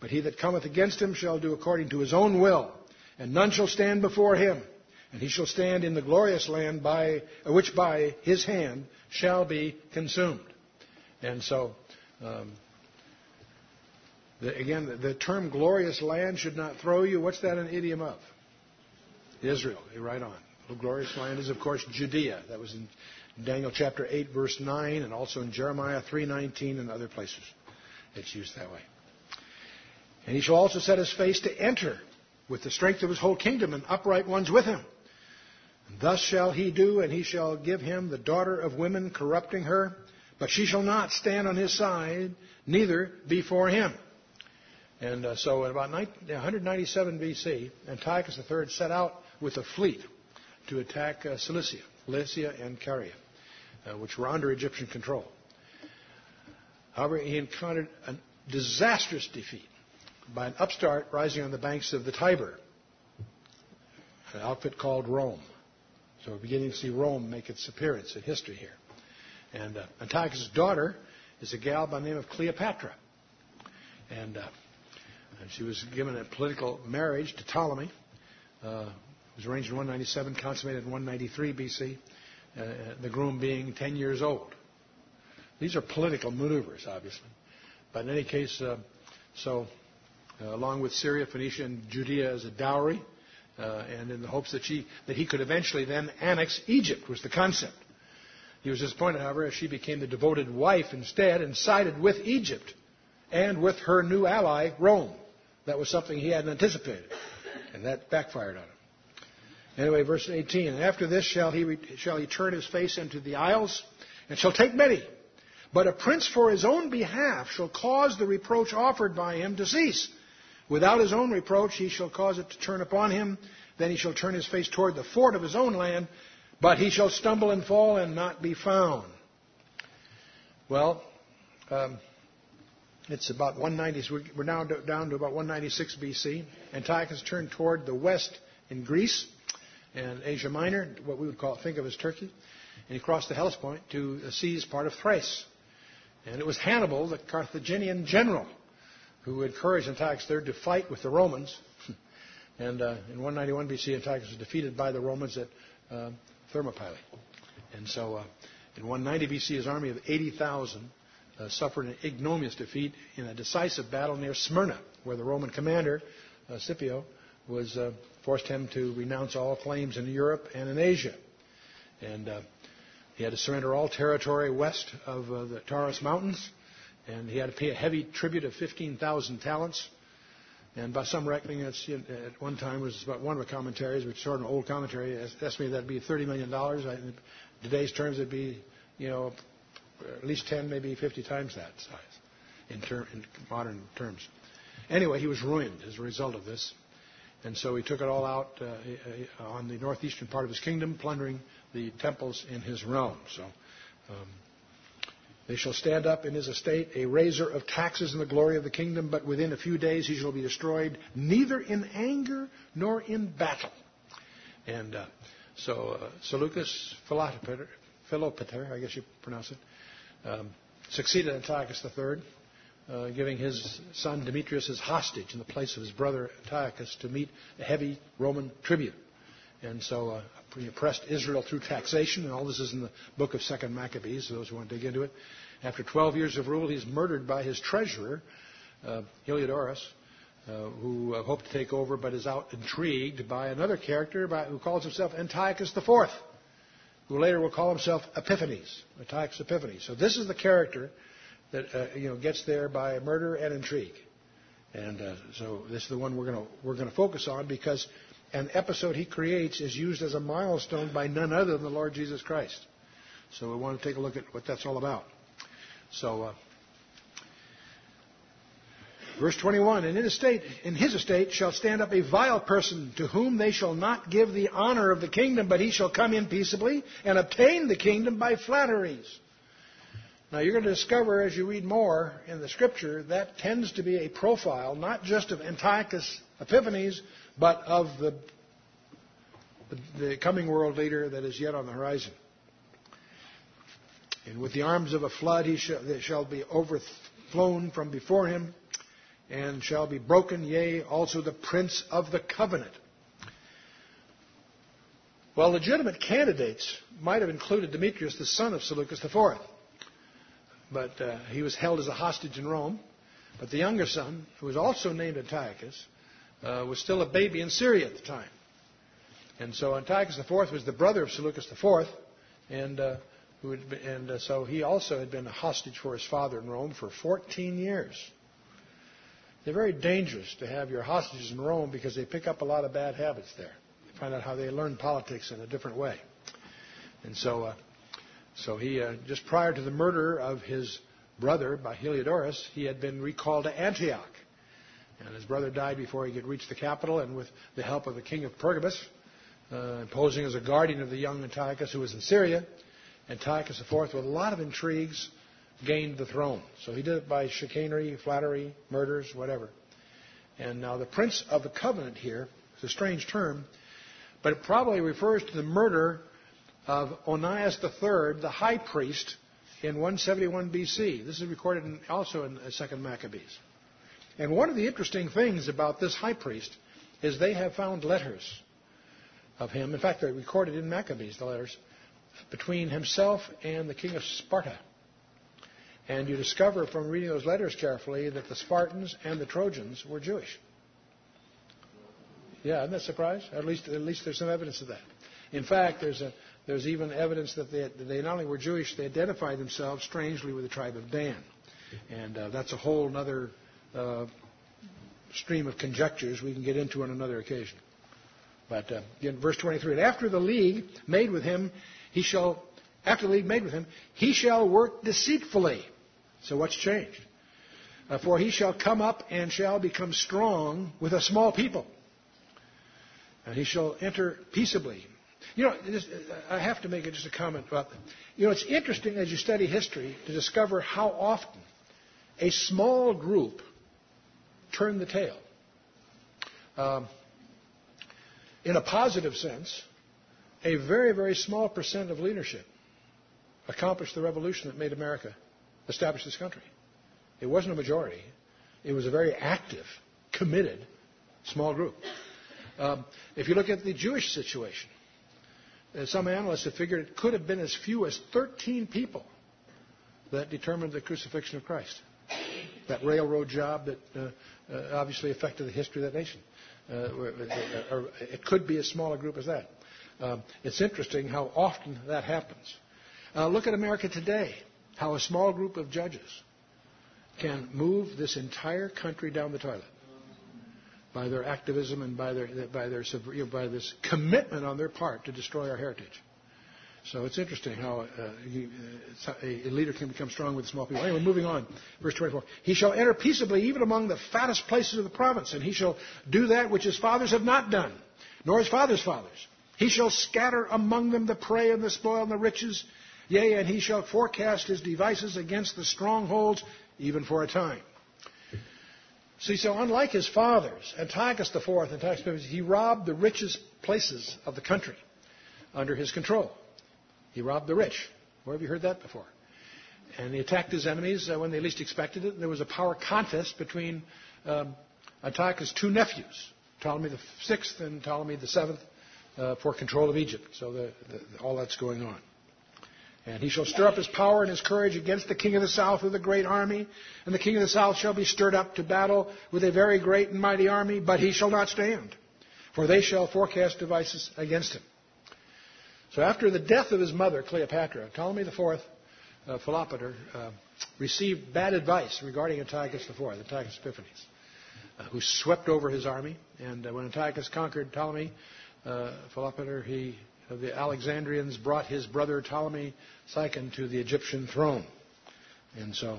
But he that cometh against him shall do according to his own will, and none shall stand before him. And he shall stand in the glorious land by, which by his hand shall be consumed. And so, um, the, again, the, the term glorious land should not throw you. What's that an idiom of? Israel. Right on. The glorious land is, of course, Judea. That was in Daniel chapter 8 verse 9 and also in Jeremiah 3:19 and other places. It's used that way. And he shall also set his face to enter with the strength of his whole kingdom and upright ones with him. And thus shall he do, and he shall give him the daughter of women, corrupting her, but she shall not stand on his side, neither before him. And uh, so in about 197 BC, Antiochus III set out with a fleet to attack uh, Cilicia, Lycia and Caria uh, which were under Egyptian control. However, he encountered a disastrous defeat by an upstart rising on the banks of the Tiber, an outfit called Rome. So we're beginning to see Rome make its appearance in history here. And uh, Antiochus' daughter is a gal by the name of Cleopatra. And, uh, and she was given a political marriage to Ptolemy. Uh, was arranged in 197, consummated in 193 BC uh, the groom being 10 years old. These are political maneuvers, obviously. But in any case, uh, so uh, along with Syria, Phoenicia, and Judea as a dowry, uh, and in the hopes that, she, that he could eventually then annex Egypt was the concept. He was disappointed, however, as she became the devoted wife instead and sided with Egypt and with her new ally, Rome. That was something he hadn't anticipated, and that backfired on him. Anyway, verse 18. And after this shall he, shall he turn his face into the isles, and shall take many. But a prince for his own behalf shall cause the reproach offered by him to cease. Without his own reproach, he shall cause it to turn upon him. Then he shall turn his face toward the fort of his own land, but he shall stumble and fall and not be found. Well, um, it's about 190. We're now down to about 196 BC. Antiochus turned toward the west in Greece and Asia Minor, what we would call think of as Turkey, and he crossed the Hellespont to seize part of Thrace. And it was Hannibal, the Carthaginian general, who encouraged Antiochus III to fight with the Romans. and uh, in 191 BC, Antiochus was defeated by the Romans at uh, Thermopylae. And so uh, in 190 BC, his army of 80,000 uh, suffered an ignominious defeat in a decisive battle near Smyrna, where the Roman commander, uh, Scipio, was uh, forced him to renounce all claims in Europe and in Asia. And uh, he had to surrender all territory west of uh, the Taurus Mountains, and he had to pay a heavy tribute of 15,000 talents. And by some reckoning, it's, at one time was about one of the commentaries, which is sort of an old commentary, estimated that'd be 30 million dollars. In today's terms, it'd be, you know, at least 10, maybe 50 times that size in, in modern terms. anyway, he was ruined as a result of this. And so he took it all out uh, uh, on the northeastern part of his kingdom, plundering the temples in his realm. So um, they shall stand up in his estate a raiser of taxes in the glory of the kingdom, but within a few days he shall be destroyed, neither in anger nor in battle. And uh, so uh, Seleucus Philopator, Philopator, I guess you pronounce it, um, succeeded Antiochus III uh, giving his son Demetrius as hostage in the place of his brother Antiochus to meet a heavy Roman tribute. And so uh, he oppressed Israel through taxation, and all this is in the book of Second Maccabees, those who want to dig into it. After 12 years of rule, he's murdered by his treasurer, uh, Heliodorus, uh, who uh, hoped to take over, but is out intrigued by another character by, who calls himself Antiochus IV, who later will call himself Epiphanes, Antiochus Epiphanes. So this is the character that uh, you know gets there by murder and intrigue. And uh, so this is the one we're going to we're going to focus on because an episode he creates is used as a milestone by none other than the Lord Jesus Christ. So we want to take a look at what that's all about. So, uh, verse 21, and in, estate, in his estate shall stand up a vile person to whom they shall not give the honor of the kingdom, but he shall come in peaceably and obtain the kingdom by flatteries. Now, you're going to discover as you read more in the scripture that tends to be a profile not just of Antiochus Epiphanes, but of the, the, coming world leader that is yet on the horizon. And with the arms of a flood he shall, shall be overflown from before him, and shall be broken, yea, also the prince of the covenant. Well, legitimate candidates might have included Demetrius, the son of Seleucus IV but uh, he was held as a hostage in Rome. But the younger son, who was also named Antiochus, uh, was still a baby in Syria at the time. And so Antiochus IV was the brother of Seleucus IV, and, uh, been, and uh, so he also had been a hostage for his father in Rome for 14 years. They're very dangerous to have your hostages in Rome because they pick up a lot of bad habits there. They find out how they learn politics in a different way. And so uh, so he, uh, just prior to the murder of his brother by Heliodorus, he had been recalled to Antioch. And his brother died before he could reach the capital, and with the help of the king of Pergamus, uh, posing as a guardian of the young Antiochus who was in Syria, Antiochus IV, with a lot of intrigues, gained the throne. So he did it by chicanery, flattery, murders, whatever. And now the prince of the covenant here is a strange term, but it probably refers to the murder of Onias III, the high priest, in 171 BC. This is recorded in, also in uh, Second Maccabees. And one of the interesting things about this high priest is they have found letters of him. In fact, they're recorded in Maccabees, the letters, between himself and the king of Sparta. And you discover from reading those letters carefully that the Spartans and the Trojans were Jewish. Yeah, isn't that surprise? At least, at least there's some evidence of that. In fact, there's a, there's even evidence that they, they not only were Jewish, they identified themselves strangely with the tribe of Dan. And uh, that's a whole other uh, stream of conjectures we can get into on another occasion. But uh, again, verse 23, and after the league made with him, he shall, after the league made with him, he shall work deceitfully. So what's changed? Uh, for he shall come up and shall become strong with a small people. And he shall enter peaceably you know, just, I have to make just a comment about that. You know, it's interesting as you study history to discover how often a small group turn the tail. Um, in a positive sense, a very, very small percent of leadership accomplished the revolution that made America establish this country. It wasn't a majority. It was a very active, committed, small group. Um, if you look at the Jewish situation, some analysts have figured it could have been as few as 13 people that determined the crucifixion of Christ. That railroad job that uh, uh, obviously affected the history of that nation. Uh, uh it could be as small a group as that. Um, it's interesting how often that happens. Uh, look at America today, how a small group of judges can move this entire country down the toilet by their activism and by their, by their by this commitment on their part to destroy our heritage. So it's interesting how uh, uh, a leader can become strong with small people. Anyway, moving on. Verse 24. He shall enter peaceably even among the fattest places of the province, and he shall do that which his fathers have not done, nor his fathers' fathers. He shall scatter among them the prey and the spoil and the riches. Yea, and he shall forecast his devices against the strongholds, even for a time. See, so unlike his fathers, Antiochus IV, and Antiochus he robbed the richest places of the country under his control. He robbed the rich. Where have you heard that before? And he attacked his enemies uh, when they least expected it. And There was a power contest between um, Antiochus' two nephews, Ptolemy VI and Ptolemy VII, uh, for control of Egypt. So the, the, all that's going on. And he shall stir up his power and his courage against the king of the south with a great army. And the king of the south shall be stirred up to battle with a very great and mighty army, but he shall not stand. For they shall forecast devices against him. So after the death of his mother, Cleopatra, Ptolemy IV, uh, Philopator, uh, received bad advice regarding Antiochus IV, the Antiochus Epiphanes, uh, who swept over his army. And uh, when Antiochus conquered Ptolemy, uh, Philopator, he, the Alexandrians brought his brother Ptolemy II to the Egyptian throne. And so,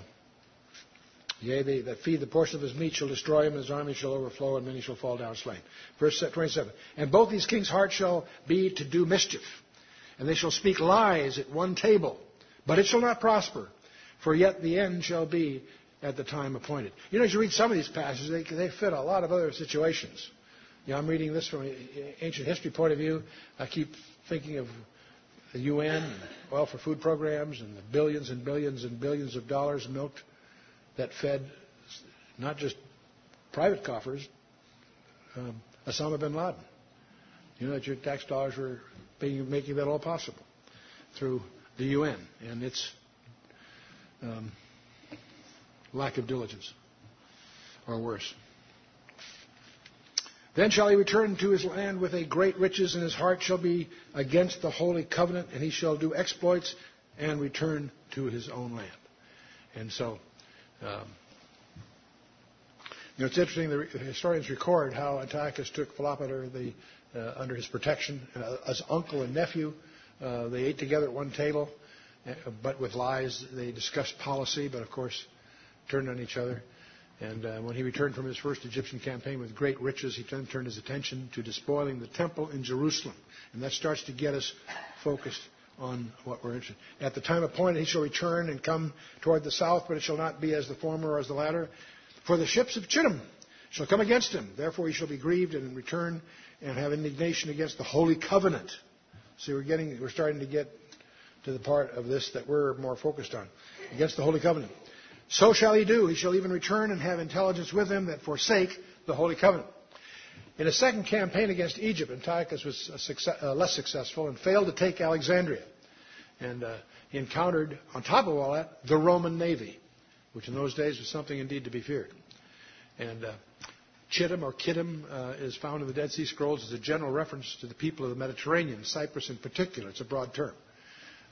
yea, they that feed the portion of his meat shall destroy him, and his army shall overflow, and many shall fall down slain. Verse 27. And both these kings' hearts shall be to do mischief and they shall speak lies at one table, but it shall not prosper, for yet the end shall be at the time appointed. You know, as you read some of these passages, they, they fit a lot of other situations. You know, I'm reading this from an ancient history point of view. I keep thinking of the UN, and oil for food programs, and the billions and billions and billions of dollars milked that fed not just private coffers, um, Osama bin Laden. You know that your tax dollars were being, making that all possible through the UN and its um, lack of diligence, or worse. Then shall he return to his land with a great riches, and his heart shall be against the holy covenant, and he shall do exploits and return to his own land. And so, um, you know, it's interesting. The historians record how Antiochus took Philopator the uh, under his protection uh, as uncle and nephew. Uh, they ate together at one table, but with lies. They discussed policy, but of course turned on each other. And uh, when he returned from his first Egyptian campaign with great riches, he turned his attention to despoiling the temple in Jerusalem. And that starts to get us focused on what we're interested in. At the time appointed, he shall return and come toward the south, but it shall not be as the former or as the latter. For the ships of Chittim shall come against him. Therefore he shall be grieved and return and have indignation against the holy covenant. See, we're getting, we're starting to get to the part of this that we're more focused on. Against the holy covenant. So shall he do. He shall even return and have intelligence with him that forsake the holy covenant. In a second campaign against Egypt, Antiochus was success, uh, less successful and failed to take Alexandria. And uh, he encountered, on top of all that, the Roman navy, which in those days was something indeed to be feared. And uh, Chittim or Kittim uh, is found in the Dead Sea Scrolls as a general reference to the people of the Mediterranean, Cyprus in particular. It's a broad term.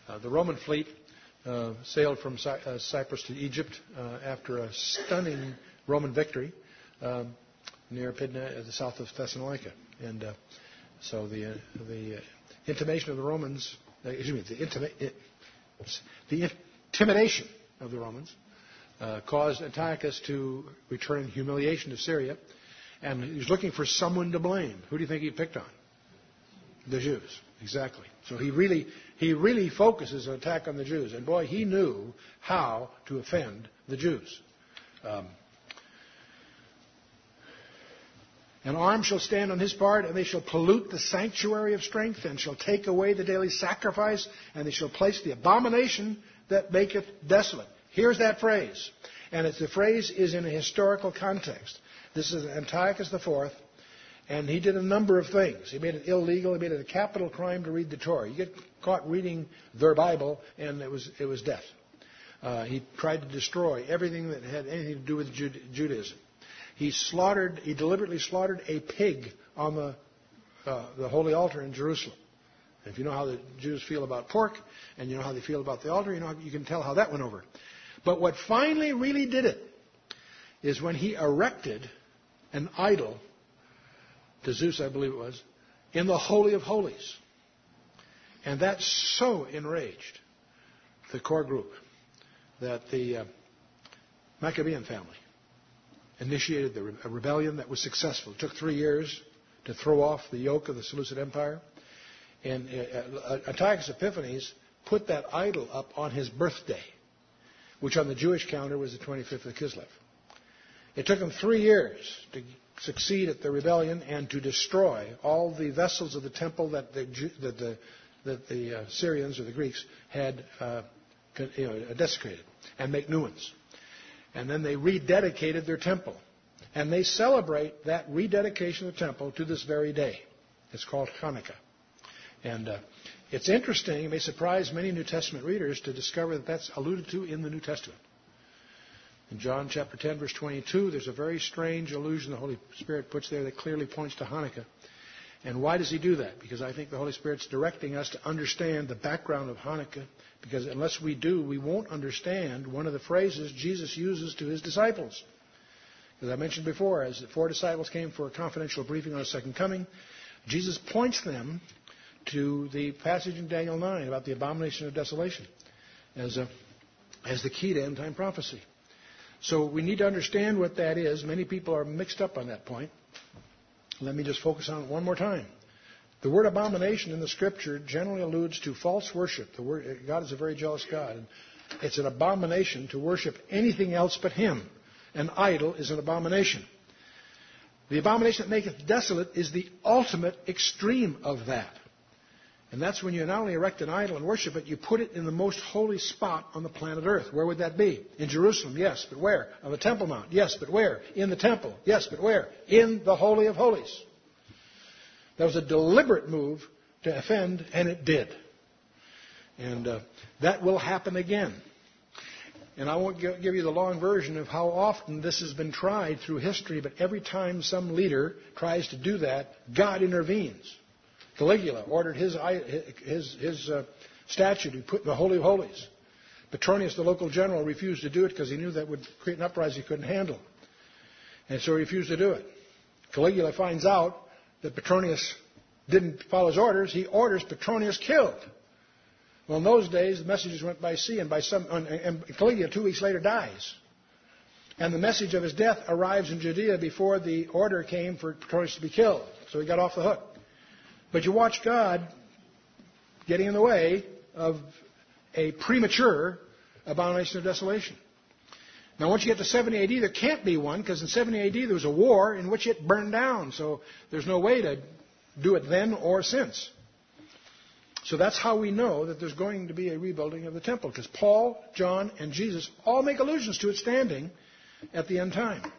Uh, the Roman fleet uh, sailed from Cy- uh, Cyprus to Egypt uh, after a stunning Roman victory um, near Pydna, at the south of Thessalonica. And uh, so the, the intimation of the Romans, excuse me, the, intima- the intimidation of the Romans caused Antiochus to return in humiliation to Syria and he's looking for someone to blame. Who do you think he picked on? The Jews. Exactly. So he really, he really focuses an attack on the Jews. And boy, he knew how to offend the Jews. Um, An arm shall stand on his part, and they shall pollute the sanctuary of strength, and shall take away the daily sacrifice, and they shall place the abomination that maketh desolate. Here's that phrase. And the phrase is in a historical context. This is Antiochus IV, and he did a number of things. He made it illegal. He made it a capital crime to read the Torah. You get caught reading their Bible, and it was it was death. Uh, he tried to destroy everything that had anything to do with Judaism. He slaughtered. He deliberately slaughtered a pig on the uh, the holy altar in Jerusalem. If you know how the Jews feel about pork, and you know how they feel about the altar, you know you can tell how that went over. But what finally really did it is when he erected an idol to Zeus, I believe it was, in the Holy of Holies. And that so enraged the core group that the uh, Maccabean family initiated the re- a rebellion that was successful. It took three years to throw off the yoke of the Seleucid Empire. And uh, uh, Antiochus Epiphanes put that idol up on his birthday, which on the Jewish calendar was the 25th of Kislev. It took him three years to succeed at the rebellion and to destroy all the vessels of the temple that the, that the, that the uh, Syrians or the Greeks had uh, you know, desecrated and make new ones. And then they rededicated their temple. And they celebrate that rededication of the temple to this very day. It's called Hanukkah. And uh, it's interesting, it may surprise many New Testament readers to discover that that's alluded to in the New Testament. In John chapter 10, verse 22, there's a very strange allusion the Holy Spirit puts there that clearly points to Hanukkah. And why does he do that? Because I think the Holy Spirit's directing us to understand the background of Hanukkah. Because unless we do, we won't understand one of the phrases Jesus uses to his disciples. As I mentioned before, as the four disciples came for a confidential briefing on his second coming, Jesus points them to the passage in Daniel 9 about the abomination of desolation as, a, as the key to end time prophecy. So we need to understand what that is. Many people are mixed up on that point. Let me just focus on it one more time. The word abomination in the scripture generally alludes to false worship. The word, God is a very jealous God. And it's an abomination to worship anything else but Him. An idol is an abomination. The abomination that maketh desolate is the ultimate extreme of that. And that's when you not only erect an idol and worship it, you put it in the most holy spot on the planet Earth. Where would that be? In Jerusalem, yes, but where? On the Temple Mount, yes, but where? In the temple, yes, but where? In the Holy of Holies. That was a deliberate move to offend, and it did. And uh, that will happen again. And I won't give you the long version of how often this has been tried through history, but every time some leader tries to do that, God intervenes. Caligula ordered his, his, his uh, statue to be put in the Holy of Holies. Petronius, the local general, refused to do it because he knew that would create an uprising he couldn't handle. And so he refused to do it. Caligula finds out that Petronius didn't follow his orders. He orders Petronius killed. Well, in those days, the messages went by sea, and by some, and Caligula two weeks later dies. And the message of his death arrives in Judea before the order came for Petronius to be killed. So he got off the hook. But you watch God getting in the way of a premature abomination of desolation. Now, once you get to 70 AD, there can't be one because in 70 AD there was a war in which it burned down. So there's no way to do it then or since. So that's how we know that there's going to be a rebuilding of the temple because Paul, John, and Jesus all make allusions to it standing at the end time.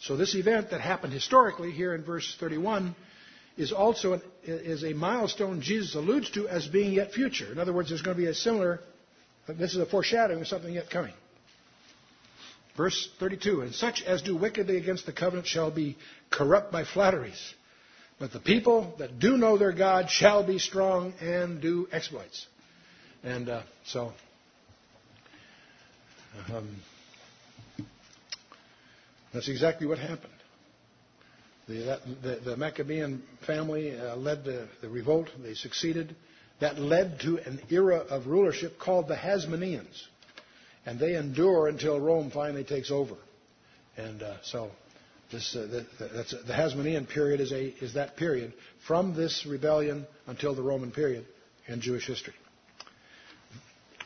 So this event that happened historically here in verse 31 is also an, is a milestone Jesus alludes to as being yet future. In other words, there's going to be a similar, this is a foreshadowing of something yet coming. Verse 32, and such as do wickedly against the covenant shall be corrupt by flatteries. But the people that do know their God shall be strong and do exploits. And uh, so, um, that's exactly what happened. The, the, the Maccabean family uh, led the, the, revolt. They succeeded. That led to an era of rulership called the Hasmoneans. And they endure until Rome finally takes over. And uh, so this, uh, the, Hasmonean period is, a, is that period from this rebellion until the Roman period in Jewish history.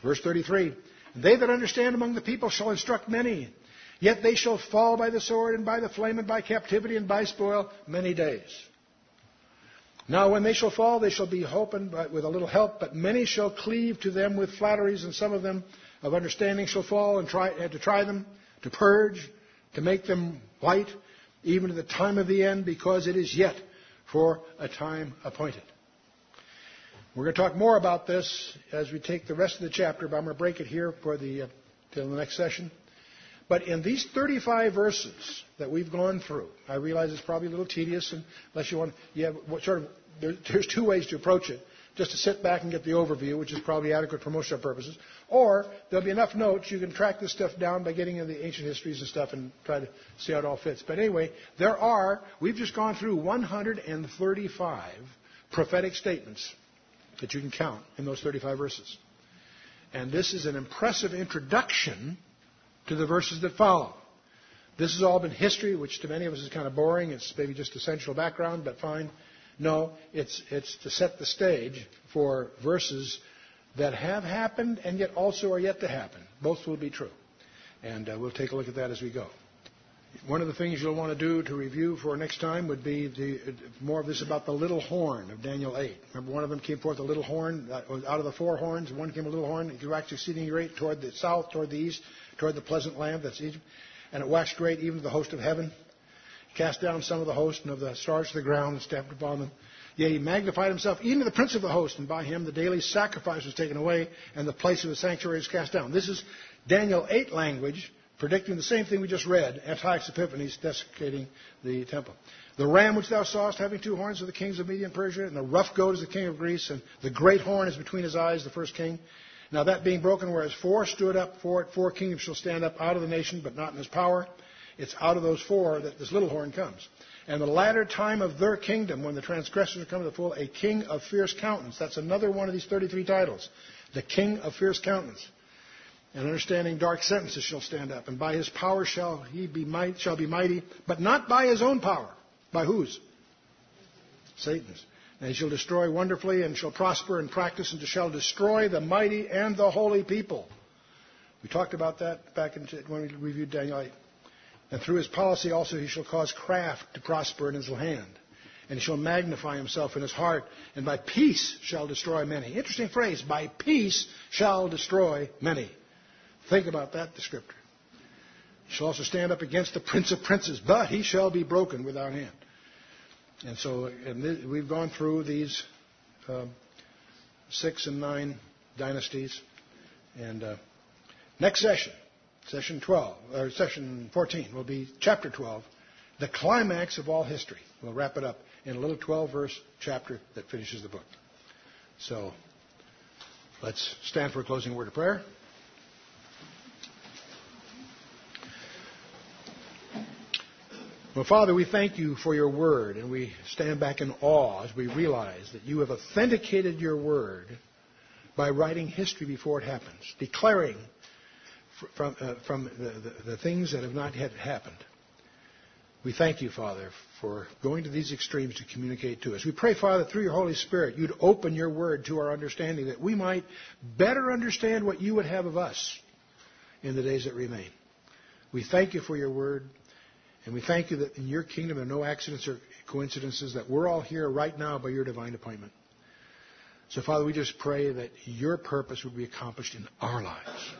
Verse 33 They that understand among the people shall instruct many. Yet they shall fall by the sword and by the flame and by captivity and by spoil many days. Now when they shall fall, they shall be holpen with a little help, but many shall cleave to them with flatteries, and some of them of understanding shall fall and try to try them, to purge, to make them white, even to the time of the end, because it is yet for a time appointed. We're going to talk more about this as we take the rest of the chapter, but I'm going to break it here for the uh, till the next session. But in these 35 verses that we've gone through, I realize it's probably a little tedious, and unless you want, you have what sort of, there, there's two ways to approach it. Just to sit back and get the overview, which is probably adequate for most of our purposes. Or there'll be enough notes you can track this stuff down by getting into the ancient histories and stuff and try to see how it all fits. But anyway, there are, we've just gone through 135 prophetic statements that you can count in those 35 verses. And this is an impressive introduction to the verses that follow. This has all been history, which to many of us is kind of boring. It's maybe just essential background, but fine. No, it's, it's to set the stage for verses that have happened and yet also are yet to happen. Both will be true. And uh, we'll take a look at that as we go. One of the things you'll want to do to review for next time would be the, more of this about the little horn of Daniel 8. Remember, one of them came forth a little horn out of the four horns. One came a little horn. It waxed exceedingly great toward the south, toward the east, toward the pleasant land. That's Egypt. And it waxed great even to the host of heaven. Cast down some of the host and of the stars to the ground and stamped upon them. Yea, he magnified himself even to the prince of the host, and by him the daily sacrifice was taken away, and the place of the sanctuary was cast down. This is Daniel 8 language predicting the same thing we just read, Antiochus Epiphanes desecrating the temple. The ram which thou sawest having two horns are the kings of Media and Persia, and the rough goat is the king of Greece, and the great horn is between his eyes, the first king. Now that being broken, whereas four stood up for it, four kingdoms shall stand up out of the nation, but not in his power. It's out of those four that this little horn comes. And the latter time of their kingdom, when the transgressors come to the full, a king of fierce countenance. That's another one of these 33 titles. The king of fierce countenance and understanding dark sentences shall stand up, and by his power shall he be might, shall be mighty, but not by his own power. By whose? Satan's. And he shall destroy wonderfully, and shall prosper and practice, and shall destroy the mighty and the holy people. We talked about that back in, when we reviewed Daniel 8. And through his policy also he shall cause craft to prosper in his hand. And he shall magnify himself in his heart, and by peace shall destroy many. Interesting phrase. By peace shall destroy many. Think about that descriptor. He shall also stand up against the prince of princes, but he shall be broken without hand. And so and this, we've gone through these uh, six and nine dynasties. And uh, next session, session 12, or session 14, will be chapter 12, the climax of all history. We'll wrap it up in a little 12 verse chapter that finishes the book. So let's stand for a closing word of prayer. Well, Father, we thank you for your word, and we stand back in awe as we realize that you have authenticated your word by writing history before it happens, declaring from, uh, from the, the, the things that have not yet happened. We thank you, Father, for going to these extremes to communicate to us. We pray, Father, through your Holy Spirit, you'd open your word to our understanding that we might better understand what you would have of us in the days that remain. We thank you for your word. And we thank you that in your kingdom there are no accidents or coincidences, that we're all here right now by your divine appointment. So, Father, we just pray that your purpose would be accomplished in our lives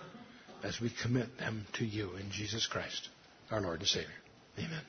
as we commit them to you in Jesus Christ, our Lord and Savior. Amen.